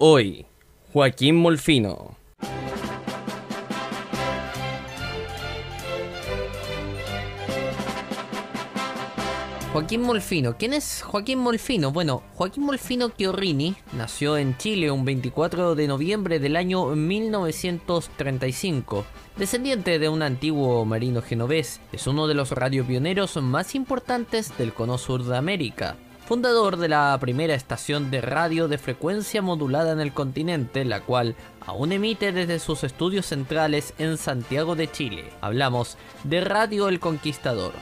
Hoy, Joaquín Molfino. Joaquín Molfino. ¿Quién es Joaquín Molfino? Bueno, Joaquín Molfino Chiorrini nació en Chile un 24 de noviembre del año 1935. Descendiente de un antiguo marino genovés, es uno de los radiopioneros más importantes del cono sur de América fundador de la primera estación de radio de frecuencia modulada en el continente, la cual aún emite desde sus estudios centrales en Santiago de Chile. Hablamos de Radio El Conquistador.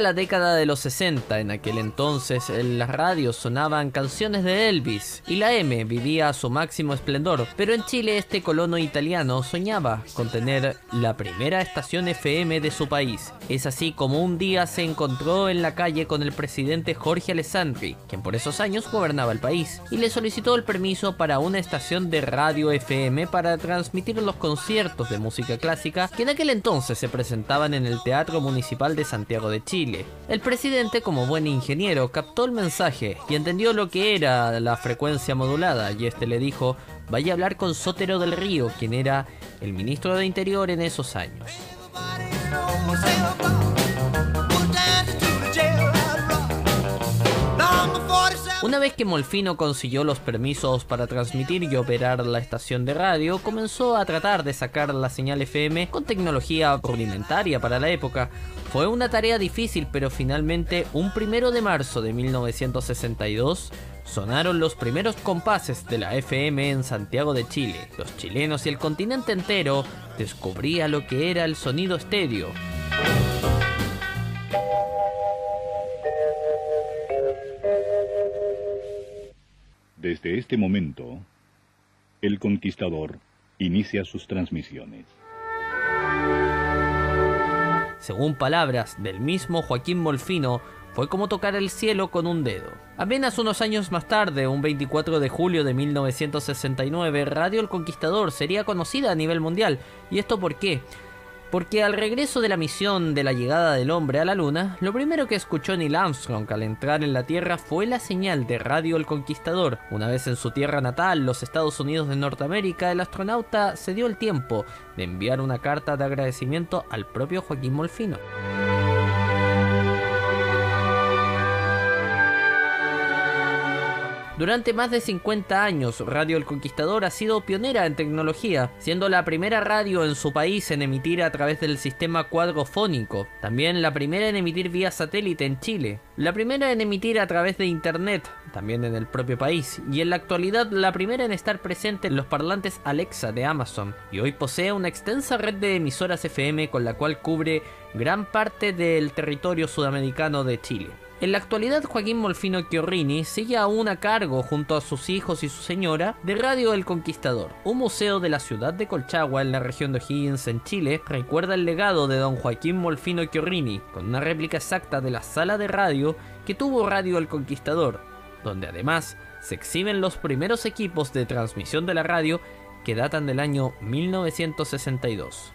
La década de los 60, en aquel entonces en las radios sonaban canciones de Elvis y la M vivía a su máximo esplendor, pero en Chile este colono italiano soñaba con tener la primera estación FM de su país. Es así como un día se encontró en la calle con el presidente Jorge Alessandri, quien por esos años gobernaba el país, y le solicitó el permiso para una estación de radio FM para transmitir los conciertos de música clásica que en aquel entonces se presentaban en el Teatro Municipal de Santiago Chile. El presidente, como buen ingeniero, captó el mensaje y entendió lo que era la frecuencia modulada y este le dijo, vaya a hablar con Sotero del Río, quien era el ministro de Interior en esos años. Una vez que Molfino consiguió los permisos para transmitir y operar la estación de radio, comenzó a tratar de sacar la señal FM con tecnología rudimentaria para la época. Fue una tarea difícil, pero finalmente, un primero de marzo de 1962, sonaron los primeros compases de la FM en Santiago de Chile. Los chilenos y el continente entero descubría lo que era el sonido estéreo. Desde este momento, el conquistador inicia sus transmisiones. Según palabras del mismo Joaquín Molfino, fue como tocar el cielo con un dedo. Apenas unos años más tarde, un 24 de julio de 1969, Radio El Conquistador sería conocida a nivel mundial. ¿Y esto por qué? Porque al regreso de la misión de la llegada del hombre a la luna, lo primero que escuchó Neil Armstrong al entrar en la Tierra fue la señal de Radio El Conquistador. Una vez en su tierra natal, los Estados Unidos de Norteamérica, el astronauta se dio el tiempo de enviar una carta de agradecimiento al propio Joaquín Molfino. Durante más de 50 años, Radio El Conquistador ha sido pionera en tecnología, siendo la primera radio en su país en emitir a través del sistema cuadrofónico, también la primera en emitir vía satélite en Chile, la primera en emitir a través de Internet, también en el propio país, y en la actualidad la primera en estar presente en los parlantes Alexa de Amazon, y hoy posee una extensa red de emisoras FM con la cual cubre gran parte del territorio sudamericano de Chile. En la actualidad, Joaquín Molfino Chiorrini sigue aún a cargo, junto a sus hijos y su señora, de Radio El Conquistador. Un museo de la ciudad de Colchagua, en la región de O'Higgins, en Chile, recuerda el legado de don Joaquín Molfino Chiorrini, con una réplica exacta de la sala de radio que tuvo Radio El Conquistador, donde además se exhiben los primeros equipos de transmisión de la radio que datan del año 1962.